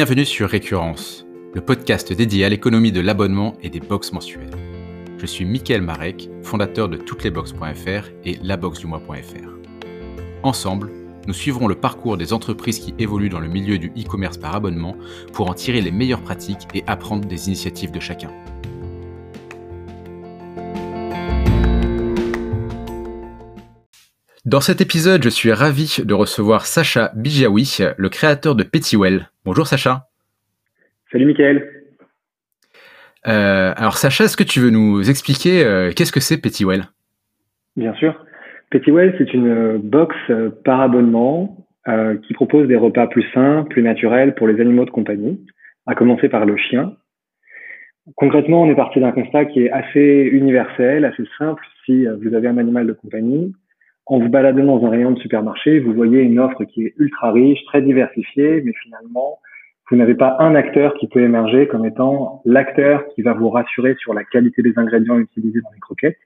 Bienvenue sur Récurrence, le podcast dédié à l'économie de l'abonnement et des box mensuelles. Je suis Mickaël Marek, fondateur de touteslesbox.fr et laboxdumois.fr. Ensemble, nous suivrons le parcours des entreprises qui évoluent dans le milieu du e-commerce par abonnement pour en tirer les meilleures pratiques et apprendre des initiatives de chacun. Dans cet épisode, je suis ravi de recevoir Sacha Bijawi, le créateur de Pettywell. Bonjour Sacha. Salut Mickaël. Euh, alors Sacha, est-ce que tu veux nous expliquer euh, qu'est-ce que c'est Pettywell Bien sûr. Pettywell, c'est une box par abonnement euh, qui propose des repas plus sains, plus naturels pour les animaux de compagnie, à commencer par le chien. Concrètement, on est parti d'un constat qui est assez universel, assez simple. Si vous avez un animal de compagnie, en vous baladant dans un rayon de supermarché, vous voyez une offre qui est ultra riche, très diversifiée, mais finalement, vous n'avez pas un acteur qui peut émerger comme étant l'acteur qui va vous rassurer sur la qualité des ingrédients utilisés dans les croquettes,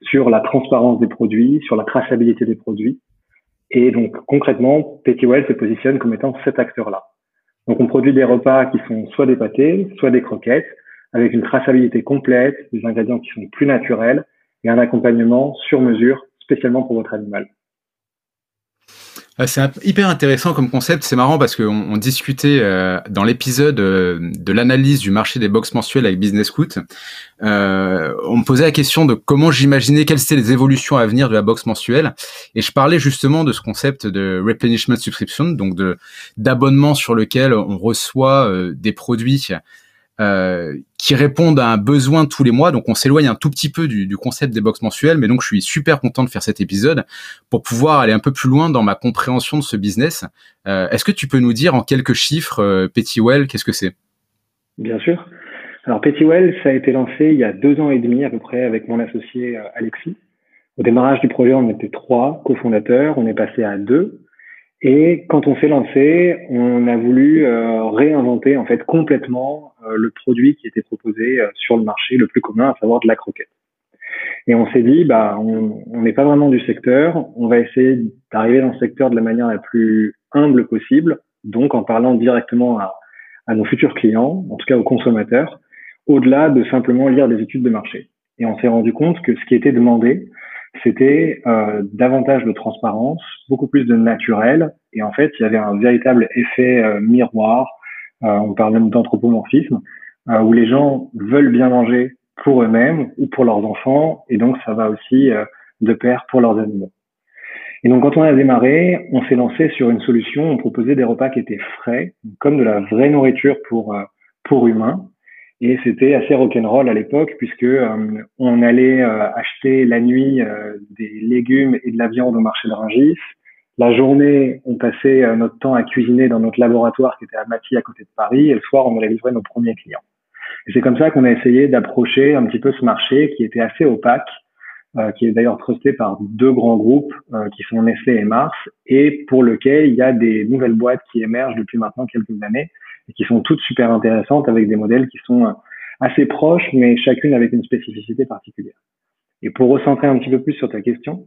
sur la transparence des produits, sur la traçabilité des produits. Et donc, concrètement, Pettywell se positionne comme étant cet acteur-là. Donc, on produit des repas qui sont soit des pâtés, soit des croquettes, avec une traçabilité complète, des ingrédients qui sont plus naturels et un accompagnement sur mesure spécialement pour votre animal. Ah, c'est hyper intéressant comme concept. C'est marrant parce qu'on discutait euh, dans l'épisode euh, de l'analyse du marché des box mensuelles avec Business Scout. Euh, on me posait la question de comment j'imaginais quelles étaient les évolutions à venir de la box mensuelle, et je parlais justement de ce concept de replenishment subscription, donc d'abonnement sur lequel on reçoit des produits euh, qui répondent à un besoin tous les mois. Donc on s'éloigne un tout petit peu du, du, concept des box mensuelles, mais donc je suis super content de faire cet épisode pour pouvoir aller un peu plus loin dans ma compréhension de ce business. Euh, Est-ce que tu peux nous dire en quelques chiffres, euh, Pettywell, qu'est-ce que c'est? Bien sûr. Alors Pettywell, ça a été lancé il y a deux ans et demi à peu près avec mon associé euh, Alexis. Au démarrage du projet, on était trois cofondateurs, on est passé à deux. Et quand on s'est lancé, on a voulu euh, réinventer en fait complètement euh, le produit qui était proposé euh, sur le marché le plus commun, à savoir de la croquette. Et on s'est dit, bah, on n'est pas vraiment du secteur, on va essayer d'arriver dans ce secteur de la manière la plus humble possible, donc en parlant directement à, nos futurs clients, en tout cas aux consommateurs, au-delà de simplement lire des études de marché. Et on s'est rendu compte que ce qui était demandé, c'était euh, davantage de transparence, beaucoup plus de naturel. Et en fait, il y avait un véritable effet euh, miroir. Euh, on parle même d'anthropomorphisme, euh, où les gens veulent bien manger pour eux-mêmes ou pour leurs enfants, et donc ça va aussi de pair pour leurs animaux. Et donc, quand on a démarré, on s'est lancé sur une solution. On proposait des repas qui étaient frais, comme de la vraie nourriture pour pour humains, et c'était assez rock'n'roll à l'époque puisque euh, on allait euh, acheter la nuit euh, des légumes et de la viande au marché de Rungis. La journée, on passait notre temps à cuisiner dans notre laboratoire qui était à Maty à côté de Paris. Et le soir, on allait livrer nos premiers clients. Et c'est comme ça qu'on a essayé d'approcher un petit peu ce marché qui était assez opaque, qui est d'ailleurs trusté par deux grands groupes qui sont Nestlé et Mars, et pour lequel il y a des nouvelles boîtes qui émergent depuis maintenant quelques années et qui sont toutes super intéressantes avec des modèles qui sont euh, assez proches, mais chacune avec une spécificité particulière. Et pour recentrer un petit peu plus sur ta question,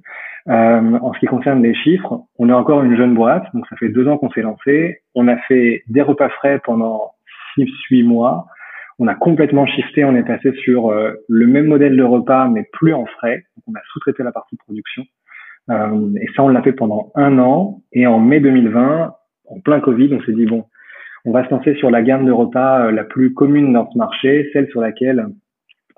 euh, en ce qui concerne les chiffres, on est encore une jeune boîte, donc ça fait deux ans qu'on s'est lancé. On a fait des repas frais pendant six, huit mois. On a complètement shifté, on est passé sur euh, le même modèle de repas, mais plus en frais. On a sous-traité la partie production. Euh, et ça, on l'a fait pendant un an. Et en mai 2020, en plein Covid, on s'est dit, bon, on va se lancer sur la gamme de repas euh, la plus commune dans ce marché, celle sur laquelle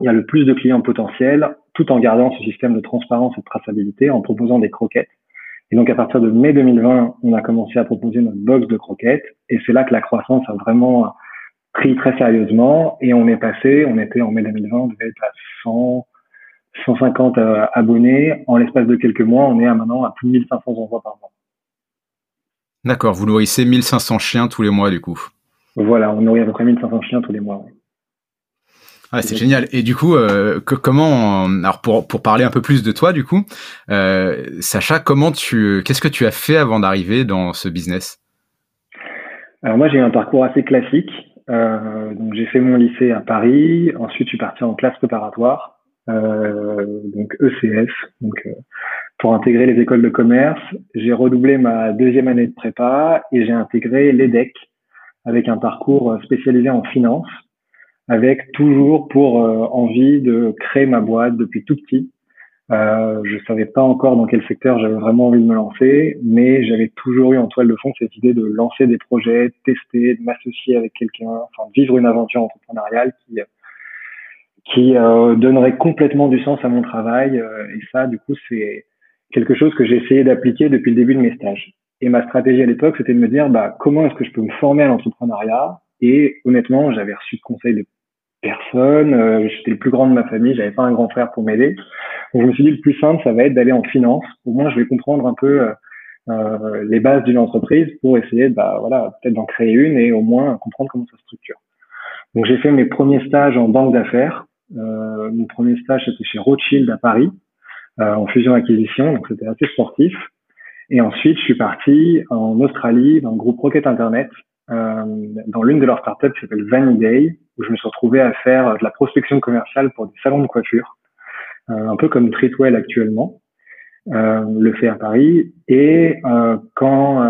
il y a le plus de clients potentiels, tout en gardant ce système de transparence et de traçabilité, en proposant des croquettes. Et donc à partir de mai 2020, on a commencé à proposer notre box de croquettes, et c'est là que la croissance a vraiment pris très sérieusement, et on est passé, on était en mai 2020, on devait être à 100, 150 euh, abonnés. En l'espace de quelques mois, on est à maintenant à plus de 1500 envois par mois. D'accord, vous nourrissez 1500 chiens tous les mois du coup? Voilà, on nourrit à peu près 1500 chiens tous les mois. Ah, c'est génial. Et du coup, euh, comment, alors pour, pour parler un peu plus de toi, du coup, euh, Sacha, comment tu, qu'est-ce que tu as fait avant d'arriver dans ce business? Alors moi, j'ai un parcours assez classique. Euh, donc j'ai fait mon lycée à Paris. Ensuite, je suis parti en classe préparatoire, donc ECS, donc pour intégrer les écoles de commerce. J'ai redoublé ma deuxième année de prépa et j'ai intégré l'EDEC, avec un parcours spécialisé en finance, avec toujours pour envie de créer ma boîte depuis tout petit. Euh, je savais pas encore dans quel secteur j'avais vraiment envie de me lancer, mais j'avais toujours eu en toile de fond cette idée de lancer des projets, de tester, de m'associer avec quelqu'un, enfin vivre une aventure entrepreneuriale qui qui euh, donnerait complètement du sens à mon travail. Euh, et ça, du coup, c'est quelque chose que j'ai essayé d'appliquer depuis le début de mes stages. Et ma stratégie à l'époque, c'était de me dire, bah, comment est-ce que je peux me former à l'entrepreneuriat? Et honnêtement, j'avais reçu de conseils de personne. Euh, j'étais le plus grand de ma famille, j'avais pas un grand frère pour m'aider. Donc je me suis dit le plus simple, ça va être d'aller en finance. Au moins, je vais comprendre un peu euh, les bases d'une entreprise pour essayer, bah voilà, peut-être d'en créer une et au moins comprendre comment ça structure. Donc j'ai fait mes premiers stages en banque d'affaires. Euh, mon premier stage c'était chez Rothschild à Paris euh, en fusion acquisition, donc c'était assez sportif. Et ensuite, je suis parti en Australie dans le groupe Rocket Internet, euh, dans l'une de leurs startups qui s'appelle Vaniday, où je me suis retrouvé à faire de la prospection commerciale pour des salons de coiffure, euh, un peu comme Treatwell actuellement, euh, le fait à Paris. Et euh, quand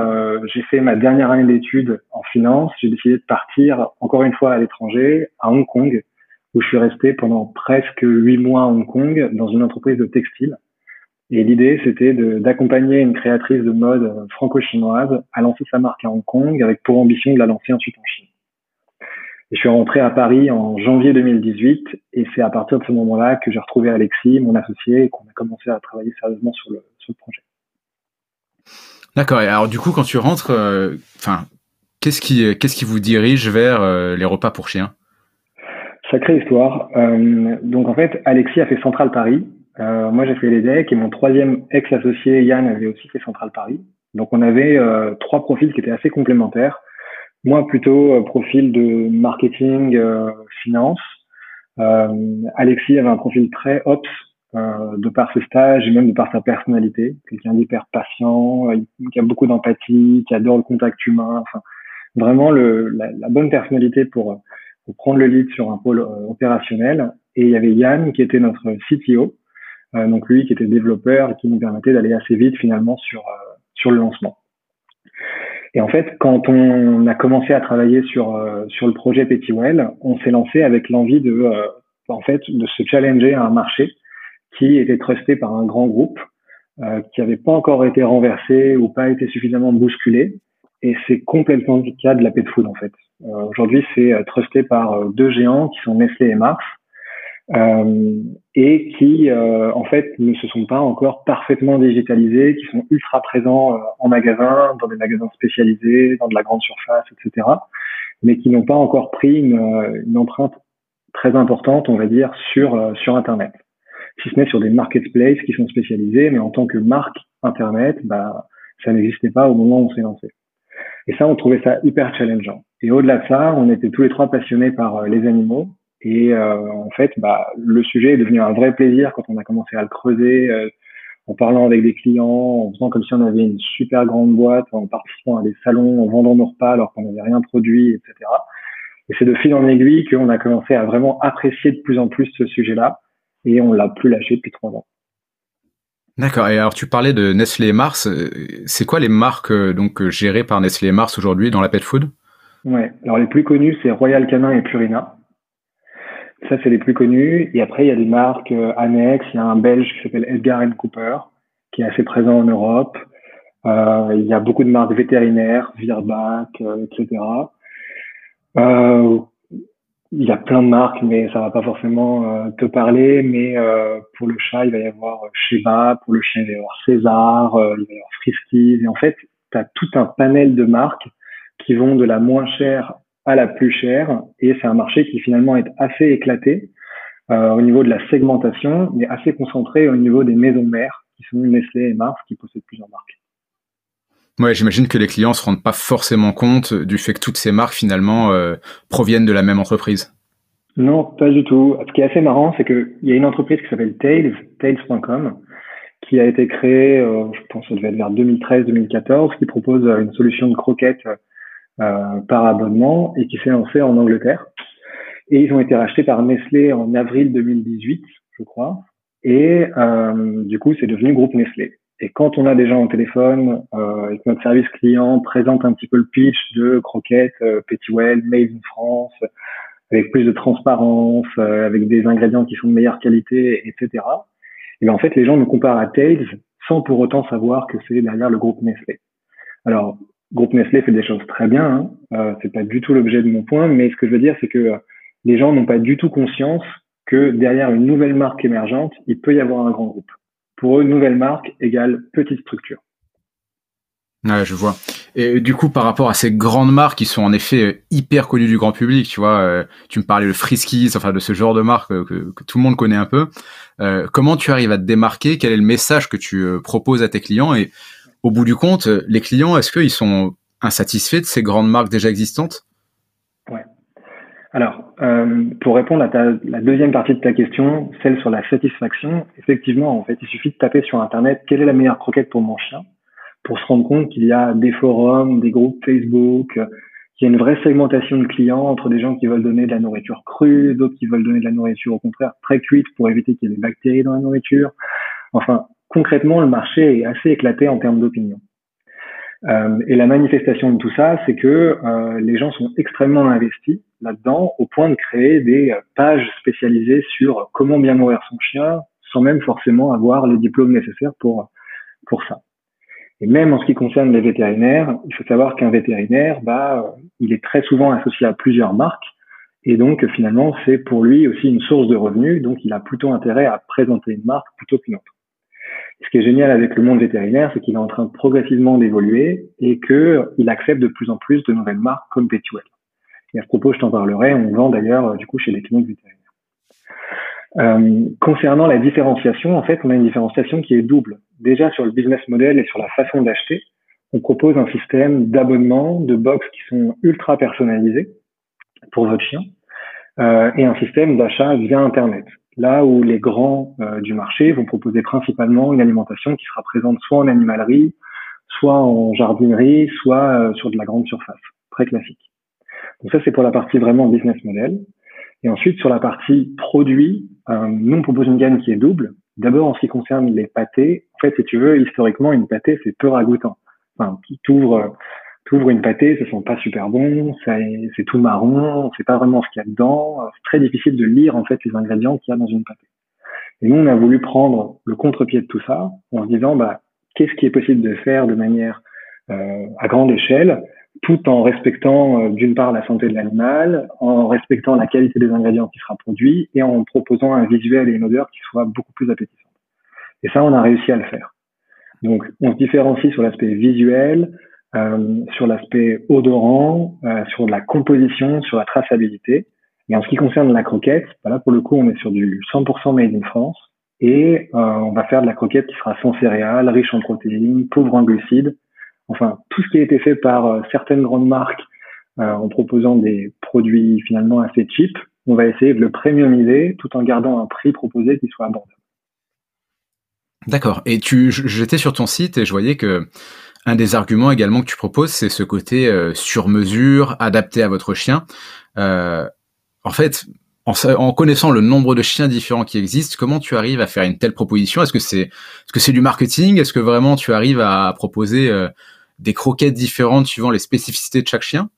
j'ai fait ma dernière année d'études en finance, j'ai décidé de partir encore une fois à l'étranger, à Hong Kong, où je suis resté pendant presque huit mois à Hong Kong dans une entreprise de textile. Et l'idée, c'était d'accompagner une créatrice de mode franco-chinoise à lancer sa marque à Hong Kong avec pour ambition de la lancer ensuite en Chine je suis rentré à Paris en janvier 2018 et c'est à partir de ce moment-là que j'ai retrouvé Alexis, mon associé, et qu'on a commencé à travailler sérieusement sur le, projet. D'accord. Et alors du coup, quand tu rentres, euh, qu'est-ce qui, qu'est-ce qui vous dirige vers euh, les repas pour chiens? Sacrée histoire. Euh, donc en fait, Alexis a fait Central Paris. Moi, j'ai fait les decks et mon troisième ex-associé Yann avait aussi fait Central Paris. Donc on avait trois profils qui étaient assez complémentaires. Moi, plutôt euh, profil de marketing, euh, finance. Euh, Alexis avait un profil très ops de par ses stages et même de par sa personnalité. Quelqu'un d'hyper patient, qui a beaucoup d'empathie, qui adore le contact humain. Enfin, vraiment le, la, la, bonne personnalité pour, pour, prendre le lead sur un pôle opérationnel. Et il y avait Yann qui était notre CTO, donc lui qui était développeur et qui nous permettait d'aller assez vite finalement sur, sur le lancement. Et en fait, quand on a commencé à travailler sur euh, sur le projet Pettywell, on s'est lancé avec l'envie de euh, en fait de se challenger à un marché qui était trusté par un grand groupe euh, qui n'avait pas encore été renversé ou pas été suffisamment bousculé. Et c'est complètement le cas de la pet food en fait. Aujourd'hui, c'est trusté par deux géants qui sont Nestlé et Mars euh, et qui euh, en fait ne se sont pas encore parfaitement digitalisés, qui sont ultra présents euh, en magasin, dans des magasins spécialisés, dans de la grande surface, etc., mais qui n'ont pas encore pris une, une, empreinte très importante, on va dire, sur sur Internet. Si ce n'est sur des marketplaces qui sont spécialisés, mais en tant que marque Internet, bah ça n'existait pas au moment où on s'est lancé. Et ça, on trouvait ça hyper challengeant. Et au-delà de ça, on était tous les trois passionnés par les animaux, et euh, en fait, bah, le sujet est devenu un vrai plaisir quand on a commencé à le creuser, euh, en parlant avec des clients, en faisant comme si on avait une super grande boîte, en participant à des salons, en vendant nos repas alors qu'on n'avait rien produit, etc. Et c'est de fil en aiguille qu'on a commencé à vraiment apprécier de plus en plus ce sujet-là, et on l'a plus lâché depuis trois ans. D'accord. Et alors tu parlais de Nestlé et Mars. Euh, c'est quoi les marques donc gérées par Nestlé et Mars aujourd'hui dans la pet food? Ouais. Alors les plus connues c'est Royal Canin et Purina. Ça, c'est les plus connus. Et après, il y a des marques euh, annexes. Il y a un Belge qui s'appelle Edgar Cooper, qui est assez présent en Europe. Euh, il y a beaucoup de marques vétérinaires, Virbac, euh, etc. Il y a plein de marques, mais ça va pas forcément te parler. Mais pour le chat, il va y avoir Sheba. Pour le chien, il va y avoir César. il va y avoir Friskies. Et en fait, tu as tout un panel de marques qui vont de la moins chère à la plus chère. Et c'est un marché qui finalement est assez éclaté euh, au niveau de la segmentation, mais assez concentré au niveau des maisons mères, qui sont Nestlé et Mars, qui possèdent plusieurs marques. Ouais, j'imagine que les clients se rendent pas forcément compte du fait que toutes ces marques finalement euh, proviennent de la même entreprise. Non, pas du tout. Ce qui est assez marrant, c'est qu'il y a une entreprise qui s'appelle Tails, Tails.com, qui a été créée, euh, je pense que ça devait être vers 2013-2014, qui propose une solution de croquettes euh, par abonnement et qui s'est lancé en Angleterre. Et ils ont été rachetés par Nestlé en avril 2018, je crois. Et euh, du coup, c'est devenu groupe Nestlé. Et quand on a des gens au téléphone euh, et que notre service client présente un petit peu le pitch de croquettes, euh, Well, made in France, avec plus de transparence, euh, avec des ingrédients qui sont de meilleure qualité, etc. Et bien en fait, les gens nous comparent à Tails sans pour autant savoir que c'est derrière le groupe Nestlé. Alors, groupe Nestlé fait des choses très bien, hein, euh, c'est pas du tout l'objet de mon point, mais ce que je veux dire, c'est que euh, les gens n'ont pas du tout conscience que derrière une nouvelle marque émergente, il peut y avoir un grand groupe. Pour eux, nouvelle marque égale petite structure. Ouais, je vois. Et du coup, par rapport à ces grandes marques qui sont en effet euh, hyper connues du grand public, tu vois, euh, tu me parlais de Friskies, enfin de ce genre de marque que, tout le monde connaît un peu. Comment tu arrives à te démarquer? Quel est le message que tu proposes à tes clients? Et au bout du compte, les clients, est-ce qu'ils sont insatisfaits de ces grandes marques déjà existantes? Ouais. Alors, pour répondre à la deuxième partie de ta question, celle sur la satisfaction, effectivement, en fait, il suffit de taper sur Internet quelle est la meilleure croquette pour mon chien pour se rendre compte qu'il y a des forums, des groupes Facebook, qu'il y a une vraie segmentation de clients entre des gens qui veulent donner de la nourriture crue, d'autres qui veulent donner de la nourriture au contraire très cuite pour éviter qu'il y ait des bactéries dans la nourriture. Enfin, concrètement, le marché est assez éclaté en termes d'opinion. Euh, et la manifestation de tout ça, c'est que euh, les gens sont extrêmement investis là-dedans, au point de créer des pages spécialisées sur comment bien nourrir son chien, sans même forcément avoir les diplômes nécessaires pour pour ça. Et même en ce qui concerne les vétérinaires, il faut savoir qu'un vétérinaire, bah, il est très souvent associé à plusieurs marques. Et donc, finalement, c'est pour lui aussi une source de revenus. Donc, il a plutôt intérêt à présenter une marque plutôt qu'une autre. Ce qui est génial avec le monde vétérinaire, c'est qu'il est en train progressivement d'évoluer et qu'il accepte de plus en plus de nouvelles marques comme Petuel. Et à ce propos, je t'en parlerai. On vend d'ailleurs, du coup, chez les cliniques vétérinaires. Euh, concernant la différenciation, en fait, on a une différenciation qui est double. Déjà sur le business model et sur la façon d'acheter, on propose un système d'abonnement, de box qui sont ultra personnalisés pour votre chien, euh, et un système d'achat via Internet. Là où les grands euh, du marché vont proposer principalement une alimentation qui sera présente soit en animalerie, soit en jardinerie, soit euh, sur de la grande surface, très classique. Donc ça, c'est pour la partie vraiment business model. Et ensuite, sur la partie produit, euh, nous, on propose une gamme qui est double. D'abord, en ce qui concerne les pâtés, en fait, si tu veux, historiquement, une pâté, c'est peu ragoûtant. Enfin, t'ouvres, t'ouvres une pâté, ça sent pas super bon, c'est tout marron, on sait pas vraiment ce qu'il y a dedans. C'est très difficile de lire, en fait, les ingrédients qu'il y a dans une pâté. Et nous, on a voulu prendre le contre-pied de tout ça en se disant, bah, qu'est-ce qui est possible de faire de manière euh, à grande échelle tout en respectant euh, d'une part la santé de l'animal, en respectant la qualité des ingrédients qui sera produit et en proposant un visuel et une odeur qui soit beaucoup plus appétissante. Et ça, on a réussi à le faire. Donc, on se différencie sur l'aspect visuel, euh, sur l'aspect odorant, euh, sur la composition, sur la traçabilité. Et en ce qui concerne la croquette, bah là pour le coup, on est sur du 100% made in France et euh, on va faire de la croquette qui sera sans céréales, riche en protéines, pauvre en glucides enfin tout ce qui a été fait par euh, certaines grandes marques en proposant des produits finalement assez cheap, on va essayer de le premiumiser tout en gardant un prix proposé qui soit abordable. D'accord. Et tu, j'étais sur ton site et je voyais que un des arguments également que tu proposes, c'est ce côté euh, sur mesure, adapté à votre chien. en fait, en, connaissant le nombre de chiens différents qui existent, comment tu arrives à faire une telle proposition? Est-ce que c'est, est-ce que c'est du marketing? Est-ce que vraiment tu arrives à proposer des croquettes différentes suivant les spécificités de chaque chien?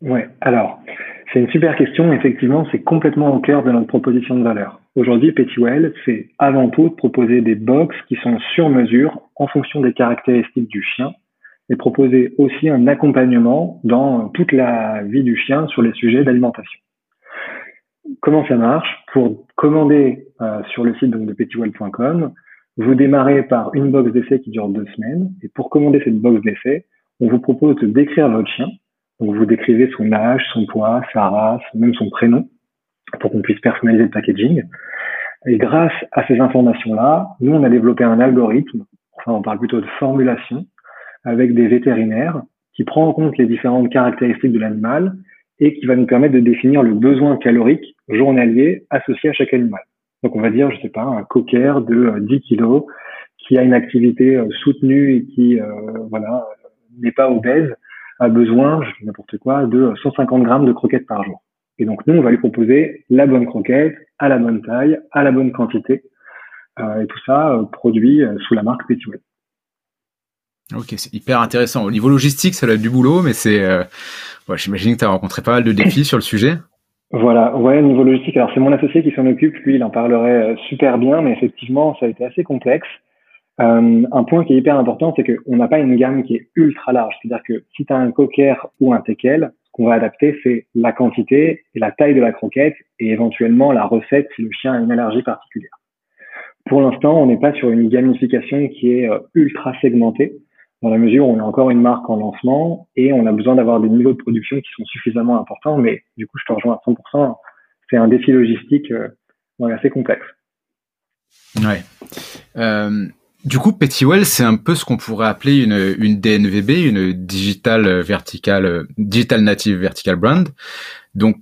Ouais, alors, c'est une super question. Effectivement, c'est complètement au cœur de notre proposition de valeur. Aujourd'hui, Pettywell, c'est avant tout de proposer des box qui sont sur mesure en fonction des caractéristiques du chien et proposer aussi un accompagnement dans toute la vie du chien sur les sujets d'alimentation. Comment ça marche? Pour commander euh, sur le site donc, de pettywell.com, vous démarrez par une box d'essai qui dure deux semaines. Et pour commander cette box d'essai, on vous propose de décrire votre chien. Donc vous décrivez son âge, son poids, sa race, même son prénom, pour qu'on puisse personnaliser le packaging. Et grâce à ces informations-là, nous, on a développé un algorithme, enfin on parle plutôt de formulation, avec des vétérinaires qui prend en compte les différentes caractéristiques de l'animal et qui va nous permettre de définir le besoin calorique journalier associé à chaque animal. Donc on va dire, je sais pas, un cocker de 10 euh, kilos qui a une activité euh, soutenue et qui euh, voilà n'est pas obèse a besoin, je n'importe quoi, de 150 grammes de croquettes par jour. Et donc nous, on va lui proposer la bonne croquette, à la bonne taille, à la bonne quantité, et tout ça produit sous la marque Petitway. Ok, c'est hyper intéressant. Au niveau logistique, ça doit être du boulot, mais c'est, euh, j'imagine que tu as rencontré pas mal de défis sur le sujet. Voilà, ouais, au niveau logistique, alors c'est mon associé qui s'en occupe, lui, il en parlerait euh, super bien, mais effectivement, ça a été assez complexe. Euh, un point qui est hyper important, c'est qu'on n'a pas une gamme qui est ultra large. C'est-à-dire que si tu as un cocker ou un teckel, ce qu'on va adapter, c'est la quantité et la taille de la croquette et éventuellement la recette si le chien a une allergie particulière. Pour l'instant, on n'est pas sur une gamification qui est ultra segmentée, dans la mesure où on a encore une marque en lancement et on a besoin d'avoir des niveaux de production qui sont suffisamment importants. Mais du coup, je te rejoins à 100%. C'est un défi logistique euh, assez complexe. Ouais. Euh, du coup, Pettywell, c'est un peu ce qu'on pourrait appeler une, une DNVB, une digital vertical, digital native vertical brand. Donc,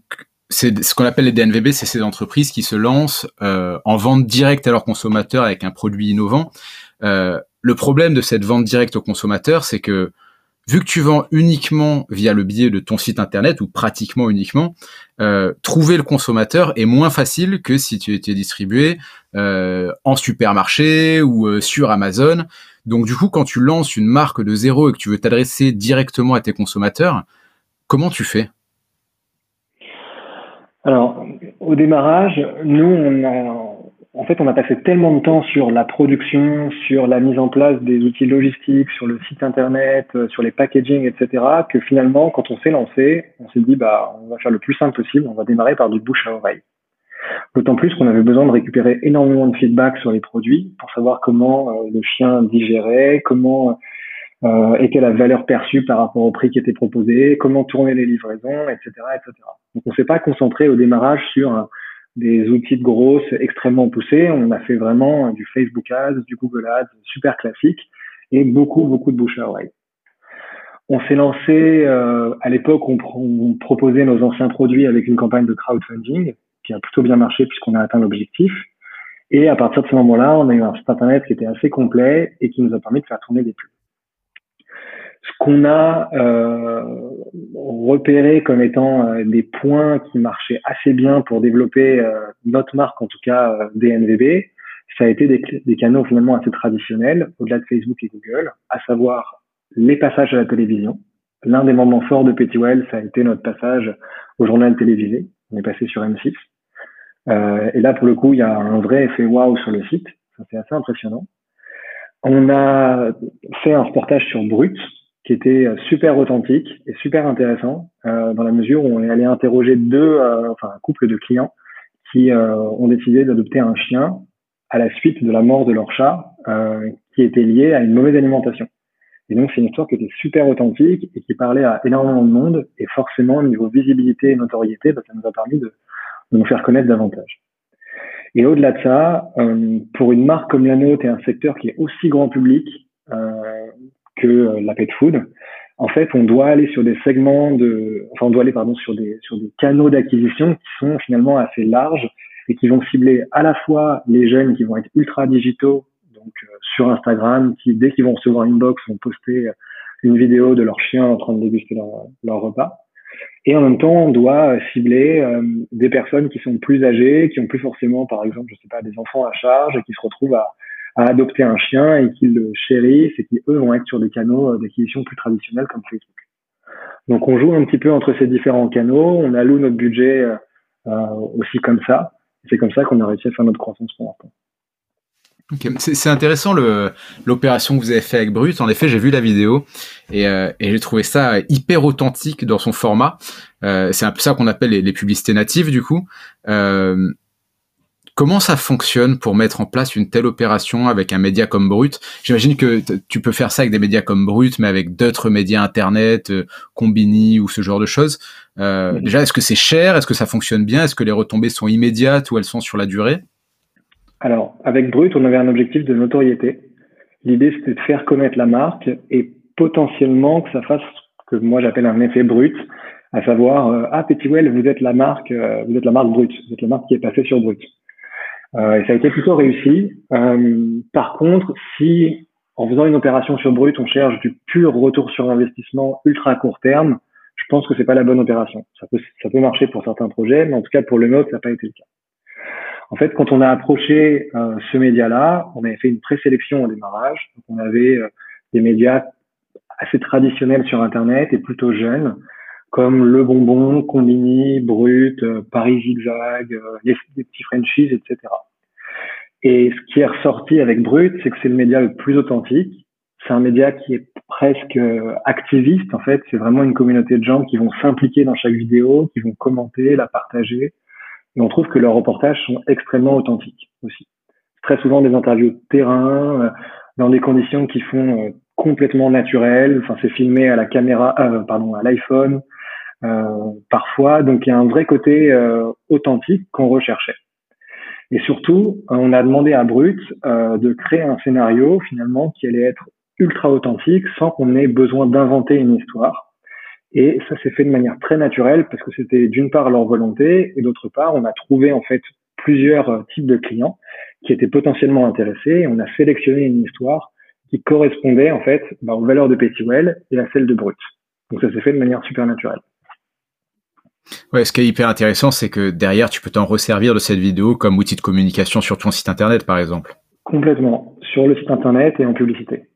c'est ce qu'on appelle les DNVB, c'est ces entreprises qui se lancent euh, en vente directe à leurs consommateurs avec un produit innovant. Euh, le problème de cette vente directe aux consommateurs, c'est que vu que tu vends uniquement via le biais de ton site internet ou pratiquement uniquement, euh, trouver le consommateur est moins facile que si tu étais distribué euh, en supermarché ou euh, sur Amazon. Donc du coup, quand tu lances une marque de zéro et que tu veux t'adresser directement à tes consommateurs, comment tu fais? Alors, au démarrage, nous, on a, en fait, on a passé tellement de temps sur la production, sur la mise en place des outils logistiques, sur le site internet, euh, sur les packaging, etc., que finalement, quand on s'est lancé, on s'est dit, bah, on va faire le plus simple possible, on va démarrer par du bouche à oreille. D'autant plus qu'on avait besoin de récupérer énormément de feedback sur les produits pour savoir comment euh, le chien digérait, comment euh, était la valeur perçue par rapport au prix qui était proposé, comment tourner les livraisons, etc., etc. Donc, on s'est pas concentré au démarrage sur des outils de grosse extrêmement poussés. On a fait vraiment du Facebook Ads, du Google Ads super classique et beaucoup, beaucoup de bouche à oreille. On s'est lancé, euh, à l'époque, on, on, proposait nos anciens produits avec une campagne de crowdfunding qui a plutôt bien marché puisqu'on a atteint l'objectif. Et à partir de ce moment-là, on a eu un site internet qui était assez complet et qui nous a permis de faire tourner des pubs ce qu'on a euh, repéré comme étant euh, des points qui marchaient assez bien pour développer euh, notre marque, en tout cas euh, DNVB, ça a été des, des, canaux finalement assez traditionnels, au-delà de Facebook et Google, à savoir les passages à la télévision. L'un des moments forts de Pettywell, ça a été notre passage au journal télévisé. On est passé sur M6. Euh, et là, pour le coup, il y a un vrai effet waouh sur le site. Ça, c'est assez impressionnant. On a fait un reportage sur Brut, qui était euh, super authentique et super intéressant euh, dans la mesure où on est allé interroger deux, euh, enfin un couple de clients qui euh, ont décidé d'adopter un chien à la suite de la mort de leur chat qui était lié à une mauvaise alimentation. Et donc c'est une histoire qui était super authentique et qui parlait à énormément de monde et forcément au niveau visibilité et notoriété, bah, ça nous a permis de, nous faire connaître davantage. Et au-delà de ça, pour une marque comme la nôtre et un secteur qui est aussi grand public, euh, que euh, la pet food. En fait, on doit aller sur des segments de, enfin, on doit aller pardon sur des sur des canaux d'acquisition qui sont finalement assez larges et qui vont cibler à la fois les jeunes qui vont être ultra digitaux, donc euh, sur Instagram, qui dès qu'ils vont recevoir une box vont poster une vidéo de leur chien en train de déguster leur, leur repas. Et en même temps, on doit cibler euh, des personnes qui sont plus âgées, qui ont plus forcément, par exemple, je sais pas, des enfants à charge et qui se retrouvent à, à adopter un chien et qu'ils le chérissent et qui eux vont être sur des canaux euh, d'acquisition plus traditionnels comme Facebook. Donc on joue un petit peu entre ces différents canaux, on alloue notre budget euh, euh aussi comme ça. C'est comme ça qu'on a réussi à faire notre croissance pour l'instant. C'est intéressant l'opération que vous avez fait avec Brut. En effet, j'ai vu la vidéo et, euh, et j'ai trouvé ça hyper authentique dans son format. Euh, c'est un peu ça qu'on appelle les, les, publicités natives du coup. Euh, Comment ça fonctionne pour mettre en place une telle opération avec un média comme Brut? J'imagine que tu peux faire ça avec des médias comme Brut, mais avec d'autres médias Internet, euh, Combini ou ce genre de choses. Euh, déjà, est-ce que c'est cher? Est-ce que ça fonctionne bien? Est-ce que les retombées sont immédiates ou elles sont sur la durée? Alors, avec Brut, on avait un objectif de notoriété. L'idée, c'était de faire connaître la marque et potentiellement que ça fasse ce que moi j'appelle un effet brut, à savoir euh, ah Pettywell, vous êtes la marque, vous êtes la marque Brut, vous êtes la marque qui est passée sur Brut. Euh, et ça a été plutôt réussi. Euh, par contre, si en faisant une opération sur brut, on cherche du pur retour sur investissement ultra court terme, je pense que c'est pas la bonne opération. Ça peut, ça peut marcher pour certains projets, mais en tout cas pour le nôtre, ça n'a pas été le cas. En fait, quand on a approché euh, ce média-là, on avait fait une présélection au démarrage. Donc on avait des médias assez traditionnels sur Internet et plutôt jeunes, comme Le Bonbon, Combini, Brut, euh, Paris Zigzag, euh, les, petits Frenchies, etc. Et ce qui est ressorti avec Brut, c'est que c'est le média le plus authentique. C'est un média qui est presque euh, activiste, en fait. C'est vraiment une communauté de gens qui vont s'impliquer dans chaque vidéo, qui vont commenter, la partager. Et on trouve que leurs reportages sont extrêmement authentiques aussi. Très souvent des interviews de terrain, dans des conditions qui font complètement naturelles. Enfin, c'est filmé à la caméra, euh, pardon, à l'iPhone, parfois. Donc il y a un vrai côté euh, authentique qu'on recherchait. Et surtout, on a demandé à Brut euh, de créer un scénario finalement qui allait être ultra authentique sans qu'on ait besoin d'inventer une histoire. Et ça s'est fait de manière très naturelle parce que c'était d'une part leur volonté et d'autre part, on a trouvé en fait plusieurs types de clients qui étaient potentiellement intéressés et on a sélectionné une histoire qui correspondait en fait bah, aux valeurs de Pettywell et à celles de Brut. Donc ça s'est fait de manière super naturelle. Ouais, ce qui est hyper intéressant, c'est que derrière, tu peux t'en resservir de cette vidéo comme outil de communication sur ton site internet, par exemple. Complètement, sur le site internet et en publicité.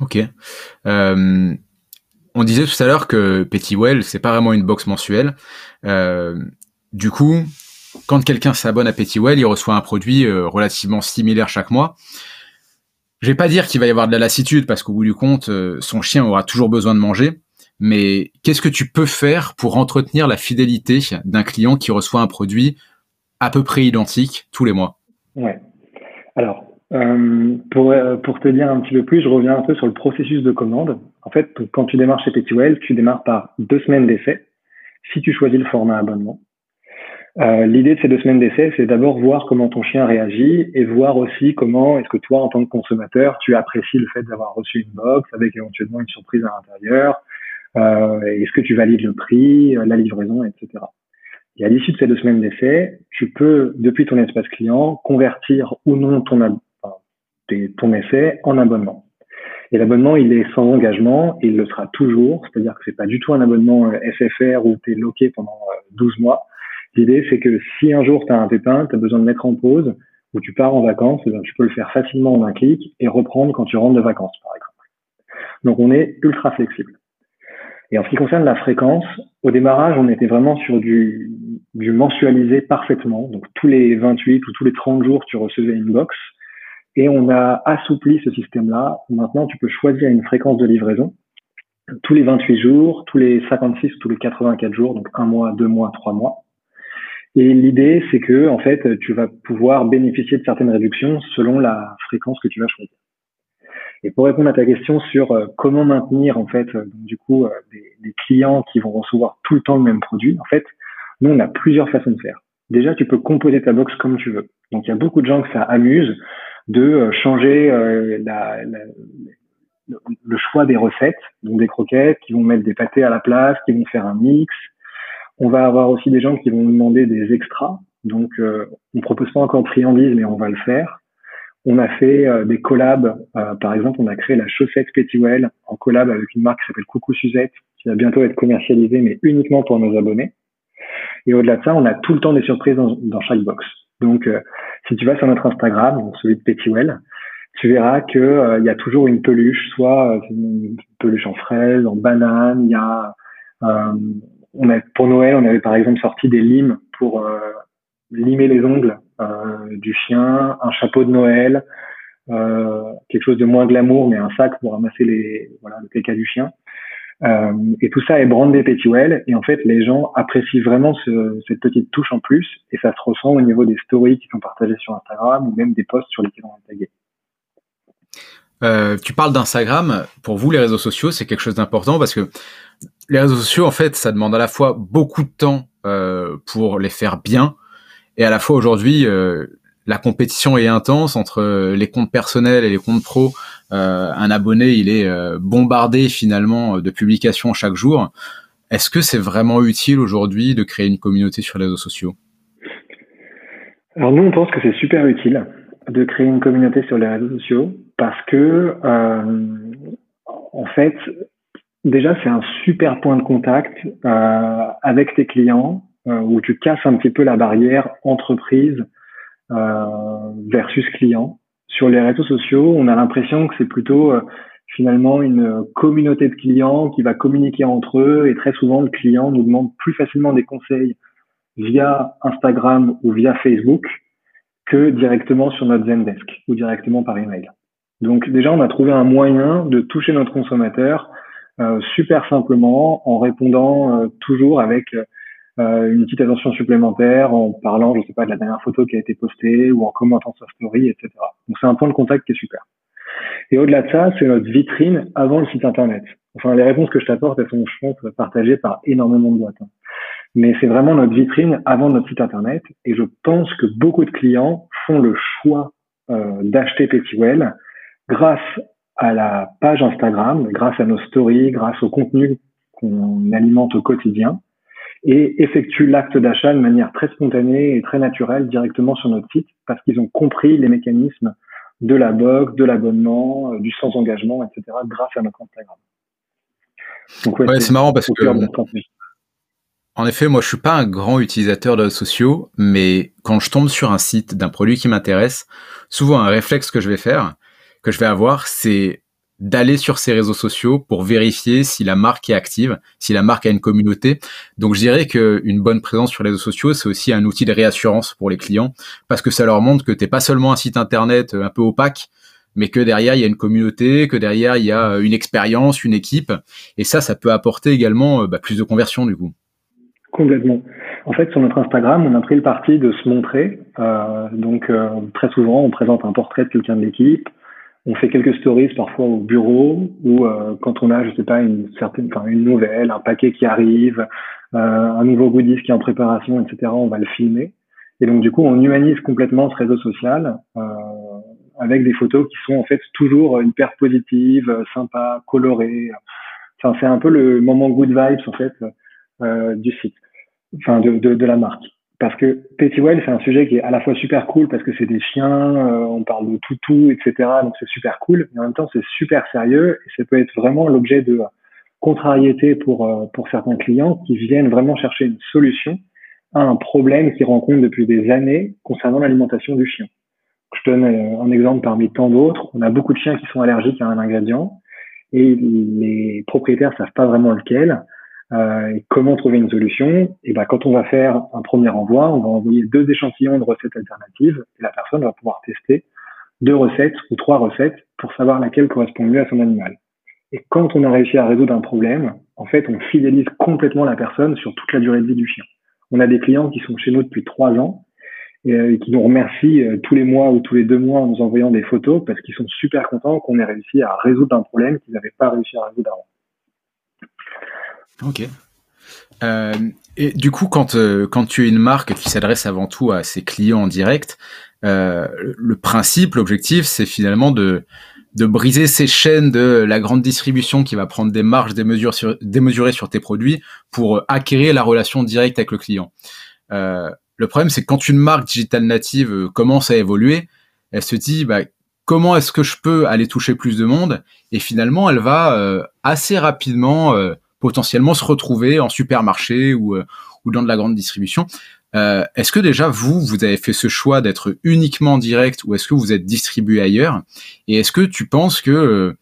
Ok. Euh, on disait tout à l'heure que Pettywell, c'est pas vraiment une box mensuelle. Euh, du coup, quand quelqu'un s'abonne à Pettywell, il reçoit un produit euh, relativement similaire chaque mois. Je vais pas dire qu'il va y avoir de la lassitude parce qu'au bout du compte, son chien aura toujours besoin de manger. Mais qu'est-ce que tu peux faire pour entretenir la fidélité d'un client qui reçoit un produit à peu près identique tous les mois? Ouais. Alors, euh, pour, euh, pour te dire un petit peu plus, je reviens un peu sur le processus de commande. En fait, quand tu démarres chez Pettywell, tu démarres par deux semaines d'essai si tu choisis le format abonnement. Euh, L'idée de ces deux semaines d'essai, c'est d'abord voir comment ton chien réagit et voir aussi comment est-ce que toi, en tant que consommateur, tu apprécies le fait d'avoir reçu une box avec éventuellement une surprise à l'intérieur, est-ce que tu valides le prix, euh, la livraison, etc. Et à l'issue de ces deux semaines d'essai, tu peux, depuis ton espace client, convertir ou non ton, ton essai en abonnement. Et l'abonnement, il est sans engagement il le sera toujours. C'est-à-dire que c'est pas du tout un abonnement euh, SFR où tu es loqué pendant 12 mois. L'idée, c'est que si un jour tu as un pépin, tu as besoin de mettre en pause ou tu pars en vacances, eh tu peux le faire facilement en un clic et reprendre quand tu rentres de vacances, par exemple. Donc, on est ultra flexible. Et en ce qui concerne la fréquence, au démarrage, on était vraiment sur du, du mensualisé parfaitement. Donc tous les 28 ou tous les 30 jours, tu recevais une box. Et on a assoupli ce système-là. Maintenant, tu peux choisir une fréquence de livraison tous les 28 jours, tous les 56, tous les 84 jours, donc un mois, deux mois, trois mois. Et l'idée, c'est que, en fait, tu vas pouvoir bénéficier de certaines réductions selon la fréquence que tu vas choisir. Et pour répondre à ta question sur euh, comment maintenir en fait euh, du coup euh, des, des, clients qui vont recevoir tout le temps le même produit, en fait, nous on a plusieurs façons de faire. Déjà, tu peux composer ta box comme tu veux. Donc il y a beaucoup de gens que ça amuse de changer la, la, le choix des recettes, donc des croquettes, qui vont mettre des pâtés à la place, qui vont faire un mix. On va avoir aussi des gens qui vont demander des extras. Donc, euh, on propose pas encore de mais on va le faire. On a fait euh, des collabs. Euh, par exemple, on a créé la chaussette Pettywell en collab avec une marque qui s'appelle Coucou Suzette, qui va bientôt être commercialisée, mais uniquement pour nos abonnés. Et au-delà de ça, on a tout le temps des surprises dans, dans chaque box. Donc, euh, si tu vas sur notre Instagram, celui de Pettywell, tu verras que il y a toujours une peluche, soit une peluche en fraise, en banane. Il y a, on a pour Noël, on avait par exemple sorti des limes pour limer les ongles euh, du chien, un chapeau de Noël, euh, quelque chose de moins glamour, mais un sac pour ramasser les, voilà, le caca du chien. Euh, et tout ça est brandé Pettywell. Et en fait, les gens apprécient vraiment ce, cette petite touche en plus. Et ça se ressent au niveau des stories qui sont partagées sur Instagram ou même des posts sur lesquels on est tagué. Euh, tu parles d'Instagram. Pour vous, les réseaux sociaux, c'est quelque chose d'important parce que les réseaux sociaux, en fait, ça demande à la fois beaucoup de temps euh, pour les faire bien et à la fois aujourd'hui, euh, la compétition est intense entre euh, les comptes personnels et les comptes pro. Euh, un abonné, il est bombardé finalement de publications chaque jour. Est-ce que c'est vraiment utile aujourd'hui de créer une communauté sur les réseaux sociaux? Alors nous, on pense que c'est super utile de créer une communauté sur les réseaux sociaux parce que, en fait, déjà, c'est un super point de contact avec tes clients euh, où tu casses un petit peu la barrière entreprise euh, versus client Sur les réseaux sociaux, on a l'impression que c'est plutôt finalement une communauté de clients qui va communiquer entre eux et très souvent le client nous demande plus facilement des conseils via Instagram ou via Facebook que directement sur notre Zendesk ou directement par email. Donc déjà, on a trouvé un moyen de toucher notre consommateur euh, super simplement en répondant euh, toujours avec euh, une petite attention supplémentaire, en parlant, je sais pas, de la dernière photo qui a été postée ou en commentant sa story, etc. Donc c'est un point de contact qui est super. Et au-delà de ça, c'est notre vitrine avant le site internet. Enfin, les réponses que je t'apporte, elles sont, je pense, partagées par énormément de boîtes. Hein. Mais c'est vraiment notre vitrine avant notre site internet. Et je pense que beaucoup de clients font le choix euh, d'acheter Pettywell grâce à la page Instagram, grâce à nos stories, grâce au contenu qu'on alimente au quotidien et effectuent l'acte d'achat de manière très spontanée et très naturelle directement sur notre site parce qu'ils ont compris les mécanismes de la box, de l'abonnement, euh, du sans engagement, etc. grâce à notre Instagram. ouais, c'est marrant parce que en effet, moi je suis pas un grand utilisateur de réseaux sociaux, mais quand je tombe sur un site d'un produit qui m'intéresse, souvent un réflexe que je vais faire, que je vais avoir, c'est d'aller sur ces réseaux sociaux pour vérifier si la marque est active, si la marque a une communauté. Donc je dirais qu'une bonne présence sur les réseaux sociaux, c'est aussi un outil de réassurance pour les clients, parce que ça leur montre que t'es pas seulement un site internet un peu opaque, mais que derrière il y a une communauté, que derrière il y a une expérience, une équipe, et ça, ça peut apporter également bah, plus de conversion du coup. Complètement. En fait, sur notre Instagram, on a pris le parti de se montrer. Euh, donc, euh, très souvent, on présente un portrait de quelqu'un de l'équipe, on fait quelques stories parfois au bureau ou euh, quand on a, je sais pas, une certaine, enfin une nouvelle, un paquet qui arrive, euh, un nouveau goodies qui est en préparation, etc. On va le filmer. Et donc du coup, on humanise complètement ce réseau social euh, avec des photos qui sont en fait toujours hyper positives, sympas, colorées. Enfin, c'est un peu le moment good vibes en fait du site, enfin de, de, de la marque parce que Pettywell, c'est un sujet qui est à la fois super cool parce que c'est des chiens, euh, on parle de toutou, etc. Donc c'est super cool, mais en même temps c'est super sérieux et ça peut être vraiment l'objet de contrariété pour euh, pour certains clients qui viennent vraiment chercher une solution à un problème qu'ils rencontrent depuis des années concernant l'alimentation du chien. Je donne euh, un exemple parmi tant d'autres. On a beaucoup de chiens qui sont allergiques à un ingrédient et les propriétaires savent pas vraiment lequel. Euh, comment trouver une solution? Et ben, quand on va faire un premier envoi, on va envoyer deux échantillons de recettes alternatives et la personne va pouvoir tester deux recettes ou trois recettes pour savoir laquelle correspond mieux à son animal. Et quand on a réussi à résoudre un problème, en fait, on fidélise complètement la personne sur toute la durée de vie du chien. On a des clients qui sont chez nous depuis trois ans et euh, qui nous remercient euh, tous les mois ou tous les deux mois en nous envoyant des photos parce qu'ils sont super contents qu'on ait réussi à résoudre un problème qu'ils n'avaient pas réussi à résoudre avant. Ok. Euh, et du coup, quand, euh, quand tu es une marque qui s'adresse avant tout à ses clients en direct, euh, le principe, l'objectif, c'est finalement de, de briser ces chaînes de la grande distribution qui va prendre des marges démesurées sur tes produits pour acquérir la relation directe avec le client. le problème, c'est que quand une marque digitale native commence à évoluer, elle se dit bah, comment est-ce que je peux aller toucher plus de monde? Et finalement, elle va assez rapidement potentiellement se retrouver en supermarché ou, euh, ou dans de la grande distribution. Euh, est-ce que déjà vous, vous avez fait ce choix d'être uniquement direct ou est-ce que vous êtes distribué ailleurs? Et est-ce que tu penses que euh,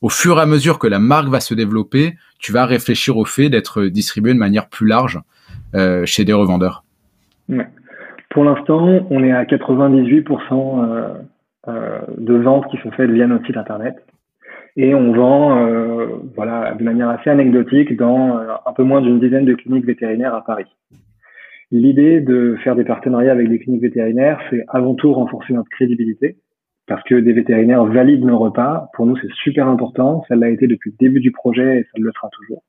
au fur et à mesure que la marque va se développer, tu vas réfléchir au fait d'être distribué de manière plus large chez des revendeurs? Ouais. Pour l'instant, on est à 98% de ventes qui sont faites via notre site internet et on vend euh, voilà de manière assez anecdotique dans euh, un peu moins d'une dizaine de cliniques vétérinaires à Paris. L'idée de faire des partenariats avec des cliniques vétérinaires, c'est avant tout renforcer notre crédibilité parce que des vétérinaires valident nos repas. Pour nous, c'est super important. Ça l'a été depuis le début du projet et ça le sera toujours.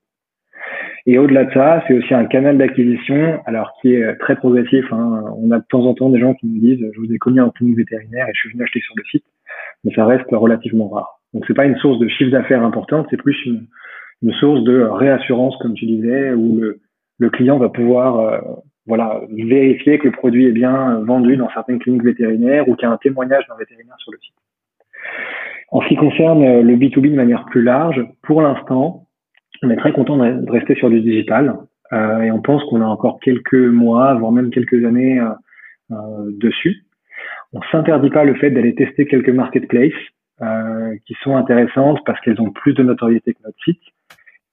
Et au-delà de ça, c'est aussi un canal d'acquisition, alors qui est très progressif. Hein. On a de temps en temps des gens qui nous disent "Je vous ai connu en clinique vétérinaire et je suis venu acheter sur le site", mais ça reste relativement rare. Donc c'est pas une source de chiffre d'affaires importante, c'est plus une, une, source de réassurance, comme tu disais, où le, le client va pouvoir euh, voilà vérifier que le produit est bien vendu dans certaines cliniques vétérinaires ou qu'il y a un témoignage d'un vétérinaire sur le site. En ce qui concerne euh, le B2B de manière plus large, pour l'instant, on est très content de rester sur du digital euh, et on pense qu'on a encore quelques mois, voire même quelques années euh, dessus. On s'interdit pas le fait d'aller tester quelques marketplaces euh, qui sont intéressantes parce qu'elles ont plus de notoriété que notre site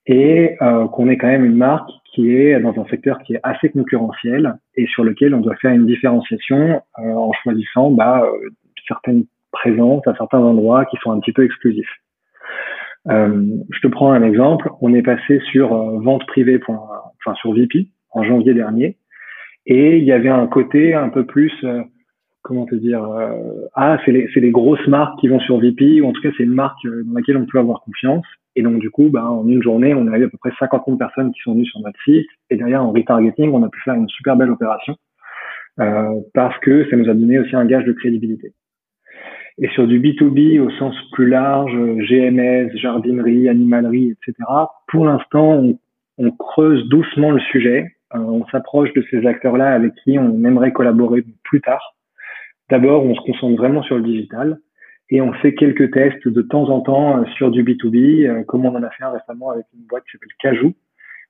et euh, qu'on est quand même une marque qui est dans un secteur qui est assez concurrentiel et sur lequel on doit faire une différenciation euh, en choisissant bah, euh, certaines présences à certains endroits qui sont un petit peu exclusifs. Euh, je te prends un exemple. On est passé sur vente privée, enfin sur VP en janvier dernier, et il y avait un côté un peu plus comment te dire ah c'est les, les grosses marques qui vont sur VP ou en tout cas c'est une marque dans laquelle on peut avoir confiance et donc, du coup, bah, en une journée, on a eu à peu près 50 000 personnes qui sont venues sur notre site. Et derrière, en retargeting, on a pu faire une super belle opération euh, parce que ça nous a donné aussi un gage de crédibilité. Et sur du B2B au sens plus large, GMS, jardinerie, animalerie, etc., pour l'instant, on, creuse doucement le sujet. Euh, on s'approche de ces acteurs-là avec qui on aimerait collaborer plus tard. D'abord, on se concentre vraiment sur le digital. Et on fait quelques tests de temps en temps euh, sur du B2B, euh, comme on en a fait récemment avec une boîte qui s'appelle Cajou,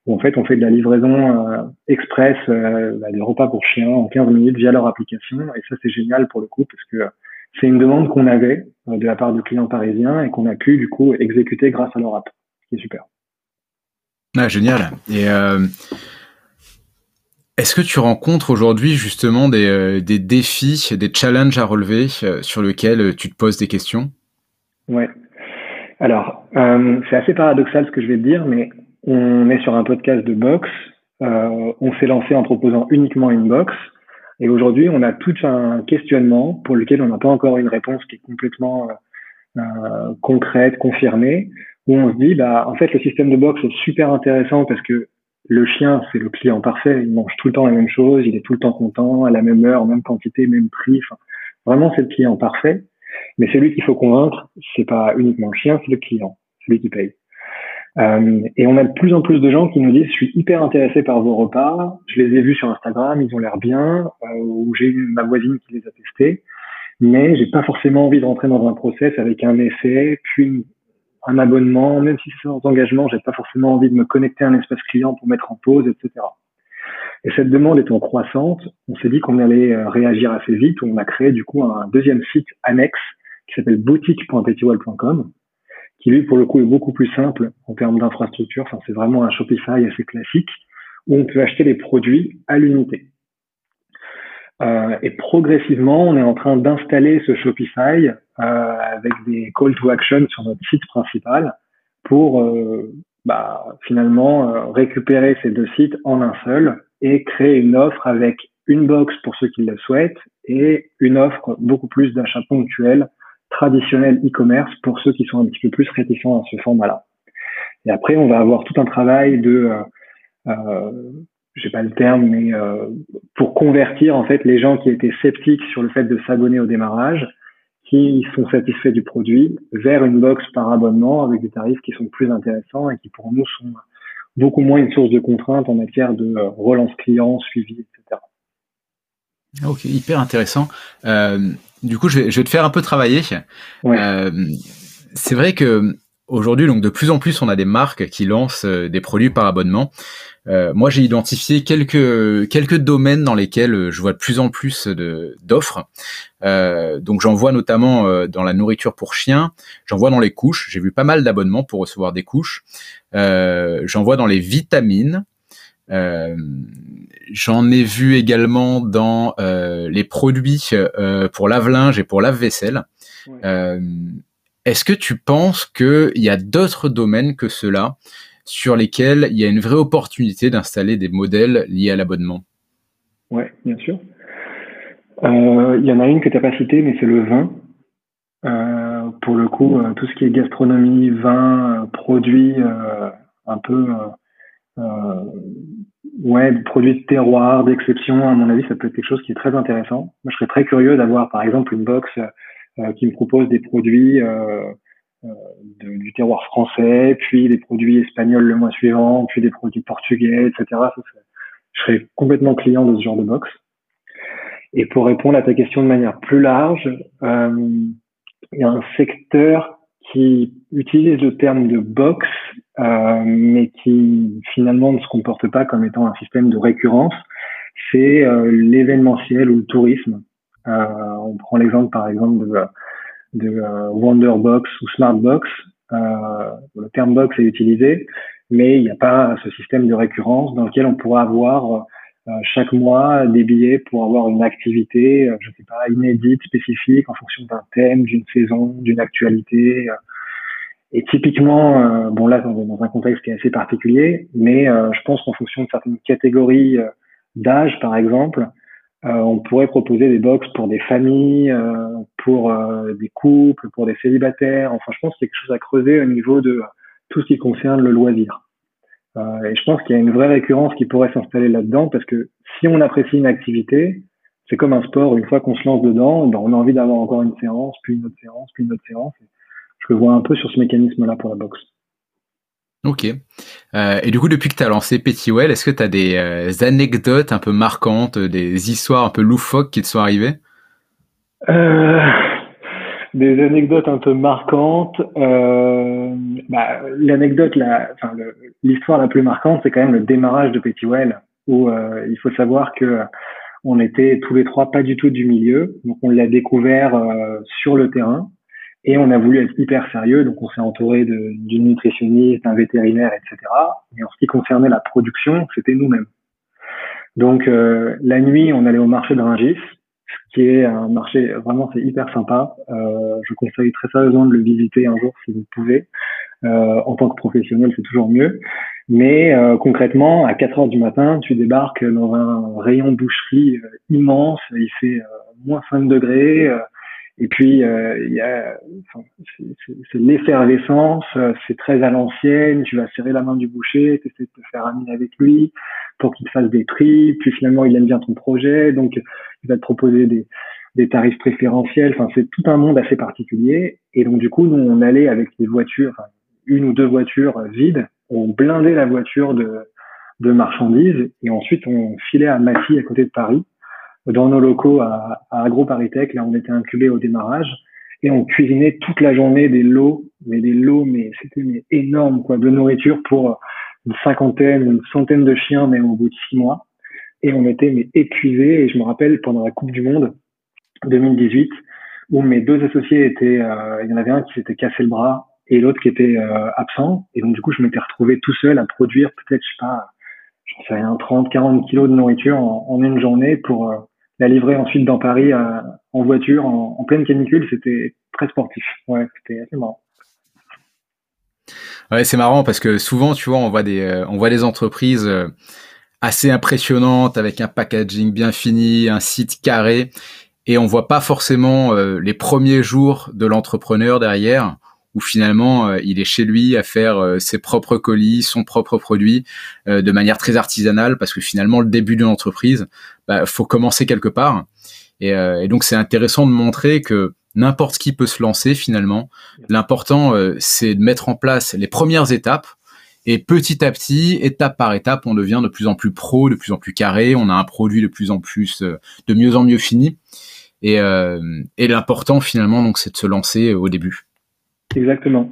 où en fait on fait de la livraison euh, express bah, des repas pour chiens en 15 minutes via leur application. Et ça c'est génial pour le coup parce que c'est une demande qu'on avait de la part de clients parisiens et qu'on a pu du coup exécuter grâce à leur app, ce qui est super. Ah, génial. Est-ce que tu rencontres aujourd'hui justement des, euh, des, défis, des challenges à relever euh, sur lesquels euh, tu te poses des questions? Ouais. Alors, c'est assez paradoxal ce que je vais te dire, mais on est sur un podcast de box. on s'est lancé en proposant uniquement une box. Et aujourd'hui, on a tout un questionnement pour lequel on n'a pas encore une réponse qui est complètement concrète, confirmée, où on se dit, bah, en fait, le système de box est super intéressant parce que le chien, c'est le client parfait. Il mange tout le temps la même chose, il est tout le temps content, à la même heure, même quantité, même prix. Vraiment, c'est le client parfait. Mais celui qu'il faut convaincre, c'est pas uniquement le chien, c'est le client, celui qui paye. Euh, et on a de plus en plus de gens qui nous disent je suis hyper intéressé par vos repas, je les ai vus sur Instagram, ils ont l'air bien, euh, ou j'ai eu ma voisine qui les a testés, mais j'ai pas forcément envie de rentrer dans un process avec un essai, puis un abonnement, même si c'est sans engagement, j'ai pas forcément envie de me connecter à un espace client pour mettre en pause, etc. Et cette demande étant croissante, on s'est dit qu'on allait euh, réagir assez vite. On a créé du coup un deuxième site annexe qui s'appelle boutique.petitwall.com, qui lui pour le coup est beaucoup plus simple en termes d'infrastructure. Enfin, c'est vraiment un Shopify assez classique où on peut acheter les produits à l'unité. Euh, et progressivement, on est en train d'installer ce Shopify euh, avec des call to action sur notre site principal pour euh, bah, finalement récupérer ces deux sites en un seul et créer une offre avec une box pour ceux qui le souhaitent et une offre beaucoup plus d'achats ponctuels traditionnels e-commerce pour ceux qui sont un petit peu plus réticents à ce format-là. Et après, on va avoir tout un travail de euh, j'ai pas le terme, mais euh, pour convertir en fait les gens qui étaient sceptiques sur le fait de s'abonner au démarrage, qui sont satisfaits du produit, vers une box par abonnement avec des tarifs qui sont plus intéressants et qui pour nous sont beaucoup moins une source de contraintes en matière de euh, relance client, suivi, etc. Ok, hyper intéressant. Euh, du coup, je vais, je vais, te faire un peu travailler. Euh, c'est vrai que aujourd'hui, donc de plus en plus, on a des marques qui lancent euh, des produits par abonnement. Euh, moi, j'ai identifié quelques quelques domaines dans lesquels euh, je vois de plus en plus de d'offres. Euh, donc, j'en vois notamment euh, dans la nourriture pour chiens. J'en vois dans les couches. J'ai vu pas mal d'abonnements pour recevoir des couches. j'en vois dans les vitamines. J'en ai vu également dans les produits pour lave-linge et pour lave-vaisselle. Est-ce que tu penses qu'il y a d'autres domaines que ceux-là sur lesquels il y a une vraie opportunité d'installer des modèles liés à l'abonnement? Oui, bien sûr. Euh, il y en a une que tu n'as pas citée, mais c'est le vin. Euh, pour le coup, euh, tout ce qui est gastronomie, vin, produits un peu ouais, produits de terroir, d'exception, à mon avis, ça peut être quelque chose qui est très intéressant. Moi, je serais très curieux d'avoir, par exemple, une box qui me propose des produits euh, du terroir français, puis des produits espagnols le mois suivant, puis des produits portugais, etc. je serais complètement client de ce genre de box. Et pour répondre à ta question de manière plus large, euh, il y a un secteur qui utilise le terme de box, euh, mais qui finalement ne se comporte pas comme étant un système de récurrence. C'est euh, l'événementiel ou le tourisme. On prend l'exemple par exemple de, de Wonderbox ou Smartbox. le terme box est utilisé, mais il n'y a pas ce système de récurrence dans lequel on pourra avoir euh, chaque mois des billets pour avoir une activité, euh, je sais pas, inédite, spécifique, en fonction d'un thème, d'une saison, d'une actualité. Euh. Et typiquement, bon là, dans un contexte qui est assez particulier, mais je pense qu'en fonction de certaines catégories d'âge, par exemple, on pourrait proposer des box pour des familles, pour des couples, pour des célibataires. Enfin, je pense qu'il y quelque chose à creuser au niveau de tout ce qui concerne le loisir. Euh, et je pense qu'il y a une vraie récurrence qui pourrait s'installer là-dedans parce que si on apprécie une activité, c'est comme un sport, une fois qu'on se lance dedans, ben on a envie d'avoir encore une séance, puis une autre séance, puis une autre séance. Je le vois un peu sur ce mécanisme-là pour la boxe. Ok. Euh, et du coup, depuis que tu as lancé Pettywell, est-ce que tu as des euh, anecdotes un peu marquantes, des histoires un peu loufoques qui te sont arrivées? Euh, des anecdotes un peu marquantes. Euh, bah, L'anecdote, l'histoire la plus marquante, c'est quand même le démarrage de Pettywell, où euh, il faut savoir que on était tous les trois pas du tout du milieu, donc on l'a découvert euh, sur le terrain et on a voulu être hyper sérieux, donc on s'est entouré d'une nutritionniste, d'un vétérinaire, etc. Et en ce qui concernait la production, c'était nous-mêmes. Donc euh, la nuit, on allait au marché de Ringis, qui est un marché vraiment c'est hyper sympa. Euh, je conseille très sérieusement de le visiter un jour si vous pouvez. Euh, en tant que professionnel, c'est toujours mieux. Mais euh, concrètement, à 4 heures du matin, tu débarques dans un rayon boucherie euh, immense. Il fait euh, moins 5 degrés. Et puis, il y a, c'est l'effervescence. C'est très à l'ancienne. Tu vas serrer la main du boucher, tu essaies de te faire ami avec lui pour qu'il fasse des prix. Puis finalement, il aime bien ton projet, donc il va te proposer des, des tarifs préférentiels. Enfin, c'est tout un monde assez particulier. Et donc, du coup, nous, on allait avec des voitures, enfin, une ou deux voitures vides. On blindait la voiture de, de marchandises et ensuite on filait à Massy, à côté de Paris, dans nos locaux à, à AgroParisTech. Là, on était incubé au démarrage et on cuisinait toute la journée des lots, mais des lots, mais c'était mais énorme, quoi, de nourriture pour une cinquantaine, une centaine de chiens, même au bout de six mois. Et on était mais épuisés. Et je me rappelle pendant la Coupe du Monde 2018, où mes deux associés étaient, euh, il y en avait un qui s'était cassé le bras et l'autre qui était euh, absent. Et donc, du coup, je m'étais retrouvé tout seul à produire peut-être, je sais pas, j'en sais rien, 30, 40 kilos de nourriture en, une journée pour euh, la livrer ensuite dans Paris euh, en voiture, en, pleine canicule. C'était très sportif. Ouais, c'était assez marrant. Ouais, c'est marrant parce que souvent, tu vois, on voit des, on voit des entreprises assez impressionnantes avec un packaging bien fini, un site carré, et on voit pas forcément les premiers jours de l'entrepreneur derrière où finalement euh, il est chez lui à faire euh, ses propres colis, son propre produit euh, de manière très artisanale parce que finalement le début d'une entreprise, bah, faut commencer quelque part. Et, donc c'est intéressant de montrer que n'importe qui peut se lancer finalement. L'important c'est de mettre en place les premières étapes et petit à petit, étape par étape, on devient de plus en plus pro, de plus en plus carré. On a un produit de plus en plus, de mieux en mieux fini. Et, et l'important finalement, donc, c'est de se lancer au début. Exactement.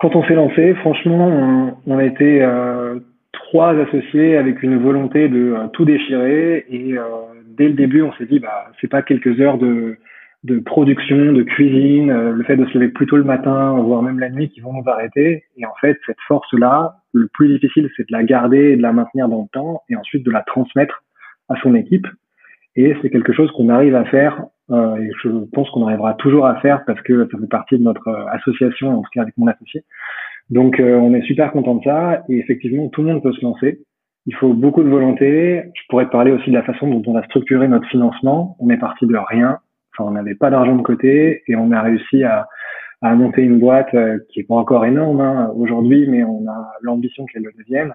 Quand on s'est lancé, franchement, on, a été euh, trois associés avec une volonté de euh, tout déchirer. Et euh, dès le début, on s'est dit, bah, c'est pas quelques heures de, de production, de cuisine, le fait de se lever plus tôt le matin, voire même la nuit, qui vont nous arrêter. Et en fait, cette force-là, le plus difficile, c'est de la garder et de la maintenir dans le temps, et ensuite de la transmettre à son équipe. Et c'est quelque chose qu'on arrive à faire euh, et je pense qu'on arrivera toujours à faire parce que ça fait partie de notre euh, association, en tout cas avec mon associé. Donc euh, on est super content de ça et effectivement tout le monde peut se lancer. Il faut beaucoup de volonté. Je pourrais te parler aussi de la façon dont on a structuré notre financement. On est parti de rien. Enfin, on n'avait pas d'argent de côté et on a réussi à, à monter une boîte qui est pas encore énorme hein, aujourd'hui, mais on a l'ambition qu'elle le devienne,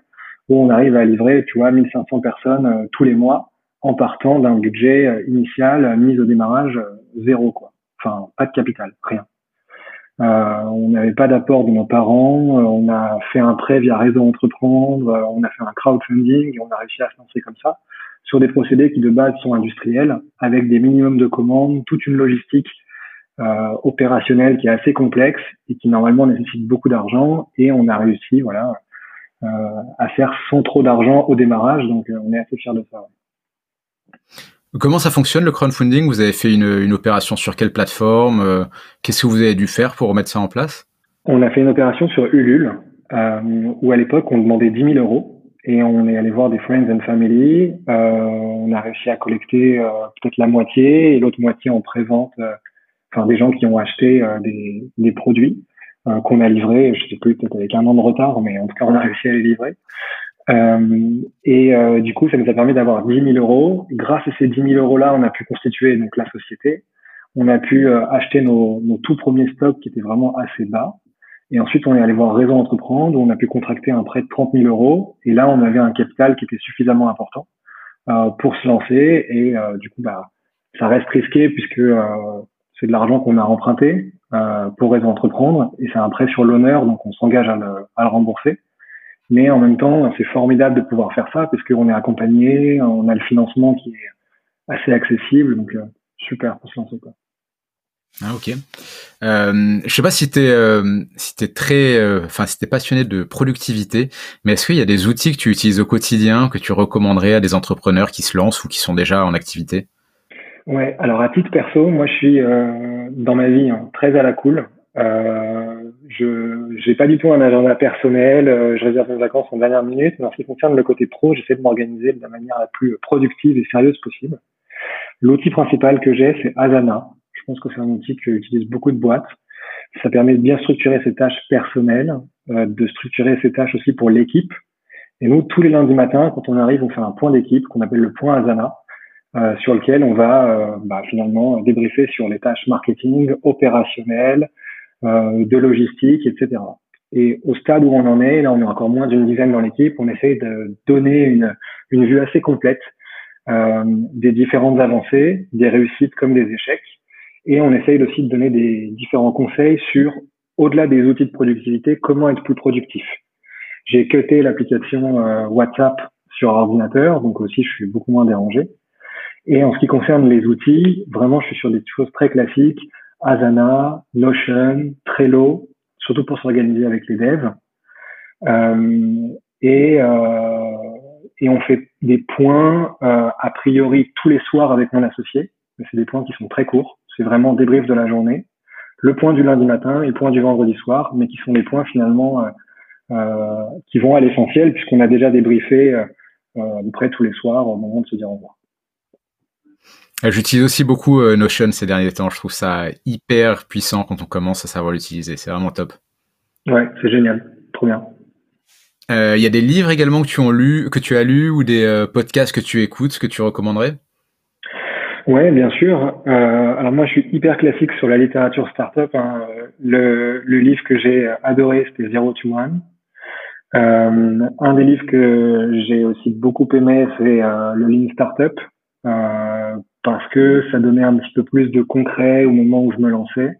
où on arrive à livrer, tu vois, 1500 personnes tous les mois en partant d'un budget euh, initial euh, mis au démarrage euh, zéro quoi. Enfin, pas de capital, rien. Euh, on n'avait pas d'apport de nos parents, on a fait un prêt via Réseau Entreprendre, on a fait un crowdfunding et on a réussi à se lancer comme ça sur des procédés qui de base sont industriels, avec des minimums de commandes, toute une logistique euh, opérationnelle qui est assez complexe et qui normalement nécessite beaucoup d'argent. Et on a réussi, voilà, euh, à faire sans trop d'argent au démarrage, donc on est assez fiers de ça. Comment ça fonctionne le crowdfunding? Vous avez fait une, opération sur quelle plateforme? Qu'est-ce que vous avez dû faire pour remettre ça en place? On a fait une opération sur Ulule, euh, où à l'époque on demandait 10 000 euros et on est allé voir des friends and family. Euh, on a réussi à collecter euh, peut-être la moitié et l'autre moitié en présente, euh, enfin des gens qui ont acheté euh, des, des, produits qu'on a livrés. Je sais plus, peut-être avec un an de retard, mais en tout cas on a réussi à les livrer. Et du coup, ça nous a permis d'avoir 10 000 euros. Grâce à ces 10 000 euros-là, on a pu constituer donc la société. On a pu acheter nos, nos tout premiers stocks qui étaient vraiment assez bas. Et ensuite, on est allé voir Réseau Entreprendre, où on a pu contracter un prêt de 30 000 euros. Et là, on avait un capital qui était suffisamment important euh, pour se lancer. Et euh, du coup, bah, ça reste risqué puisque euh, c'est de l'argent qu'on a emprunté euh, pour Réseau Entreprendre. Et c'est un prêt sur l'honneur, donc on s'engage à à le rembourser. Mais en même temps, c'est formidable de pouvoir faire ça puisqu'on est accompagné, on a le financement qui est assez accessible. Donc, euh, super pour se lancer. Quoi. Ah ok. Euh, je sais pas si t'es euh, si t'es très, euh, enfin si t'es passionné de productivité, mais est-ce qu'il y a des outils que tu utilises au quotidien que tu recommanderais à des entrepreneurs qui se lancent ou qui sont déjà en activité? Ouais. Alors à titre perso, moi je suis euh, dans ma vie hein, très à la cool. Euh, je j'ai pas du tout un agenda personnel. Euh, je réserve mes vacances en dernière minute. Mais en ce qui concerne le côté pro, j'essaie de m'organiser de la manière la plus productive et sérieuse possible. L'outil principal que j'ai, c'est Asana. Je pense que c'est un outil qu'utilisent beaucoup de boîtes. Ça permet de bien structurer ses tâches personnelles, euh, de structurer ses tâches aussi pour l'équipe. Et nous, tous les lundis matins, quand on arrive, on fait un point d'équipe qu'on appelle le point Asana, euh, sur lequel on va euh, bah, finalement débriefer sur les tâches marketing, opérationnelles, de logistique, etc. Et au stade où on en est, là on est encore moins d'une dizaine dans l'équipe, on essaie de donner une, une vue assez complète euh, des différentes avancées, des réussites comme des échecs, et on essaye aussi de donner des différents conseils sur, au-delà des outils de productivité, comment être plus productif. J'ai cuté l'application euh, WhatsApp sur ordinateur, donc aussi je suis beaucoup moins dérangé. Et en ce qui concerne les outils, vraiment je suis sur des choses très classiques, Asana, Notion, Trello, surtout pour s'organiser avec les devs. Euh, et, euh, et on fait des points euh, a priori tous les soirs avec mon associé, mais c'est des points qui sont très courts c'est vraiment débrief de la journée, le point du lundi matin et le point du vendredi soir, mais qui sont des points finalement euh, euh qui vont à l'essentiel puisqu'on a déjà débriefé peu près tous les soirs au moment de se dire au revoir. J'utilise aussi beaucoup Notion ces derniers temps. Je trouve ça hyper puissant quand on commence à savoir l'utiliser. C'est vraiment top. Ouais, c'est génial. Trop bien. Il y a des livres également que tu, as lu, que tu as lus ou des podcasts que tu écoutes que tu recommanderais? Ouais, bien sûr. Euh, alors moi, je suis hyper classique sur la littérature startup. Hein. Le, le livre que j'ai adoré, c'était Zero to One. Euh, un des livres que j'ai aussi beaucoup aimé, c'est euh, le Lean Startup, euh, parce que ça donnait un petit peu plus de concret au moment où je me lançais.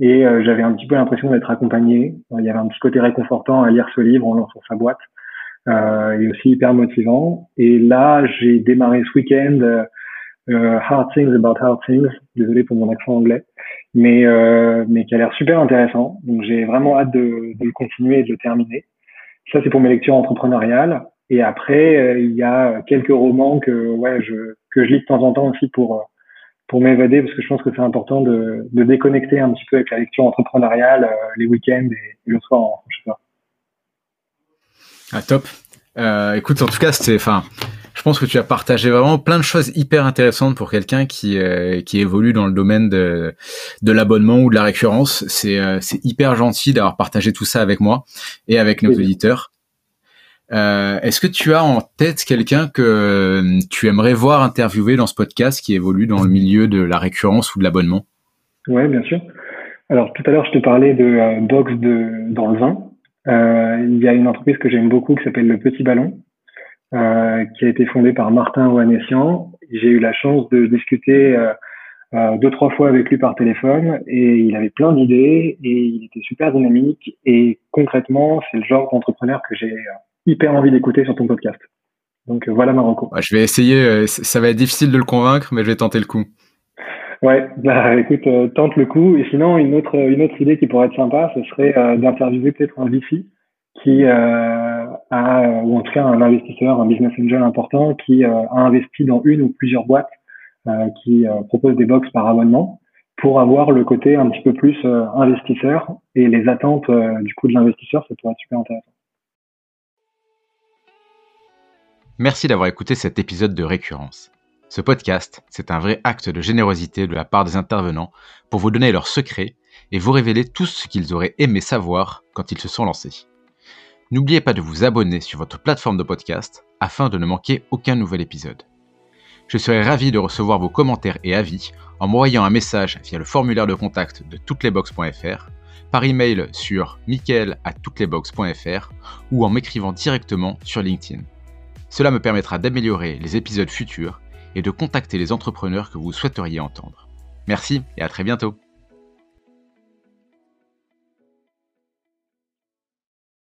Et euh, j'avais un petit peu l'impression d'être accompagné. Il y avait un petit côté réconfortant à lire ce livre en lançant sa boîte. Euh, et aussi hyper motivant. Et là, j'ai démarré ce week-end euh, Hard Things About Hard Things, désolé pour mon accent anglais, mais euh, mais qui a l'air super intéressant. Donc j'ai vraiment hâte de, de, le continuer et de le terminer. Ça c'est pour mes lectures entrepreneuriales. Et après euh, il y a quelques romans que ouais je que je lis de temps en temps aussi pour pour m'évader parce que je pense que c'est important de, de déconnecter un petit peu avec la lecture entrepreneuriale les week-ends et, le soir en je sais pas. Ah top. Euh, écoute, en tout cas, c'était, enfin, je pense que tu as partagé vraiment plein de choses hyper intéressantes pour quelqu'un qui euh, qui évolue dans le domaine de de l'abonnement ou de la récurrence. C'est euh, c'est hyper gentil d'avoir partagé tout ça avec moi et avec nos auditeurs. Euh, Est-ce que tu as en tête quelqu'un que euh, tu aimerais voir interviewer dans ce podcast qui évolue dans le milieu de la récurrence ou de l'abonnement? Ouais, bien sûr. Alors tout à l'heure, je te parlais de euh, box de dans le vin. il y a une entreprise que j'aime beaucoup qui s'appelle Le Petit Ballon, euh, qui a été fondé par Martin Ouanessian. J'ai eu la chance de discuter euh, euh, deux trois fois avec lui par téléphone et il avait plein d'idées et il était super dynamique et concrètement c'est le genre d'entrepreneur que j'ai hyper envie d'écouter sur ton podcast. Donc voilà Marocco. je vais essayer, ça va être difficile de le convaincre mais je vais tenter le coup. Ouais, bah écoute, tente le coup. Et sinon, une autre une autre idée qui pourrait être sympa, ce serait d'interviewer peut-être un VC qui euh, a, ou en tout cas un investisseur, un business angel important qui euh, a investi dans une ou plusieurs boîtes qui proposent des box par abonnement pour avoir le côté un petit peu plus investisseur et les attentes du coût de l'investisseur, ça pourrait être super intéressant. Merci d'avoir écouté cet épisode de Récurrence. Ce podcast, c'est un vrai acte de générosité de la part des intervenants pour vous donner leurs secrets et vous révéler tout ce qu'ils auraient aimé savoir quand ils se sont lancés. N'oubliez pas de vous abonner sur votre plateforme de podcast afin de ne manquer aucun nouvel épisode. Je serai ravi de recevoir vos commentaires et avis en m'envoyant un message via le formulaire de contact de touteslesbox.fr, par email sur michael ou en m'écrivant directement sur LinkedIn. Cela me permettra d'améliorer les épisodes futurs et de contacter les entrepreneurs que vous souhaiteriez entendre. Merci et à très bientôt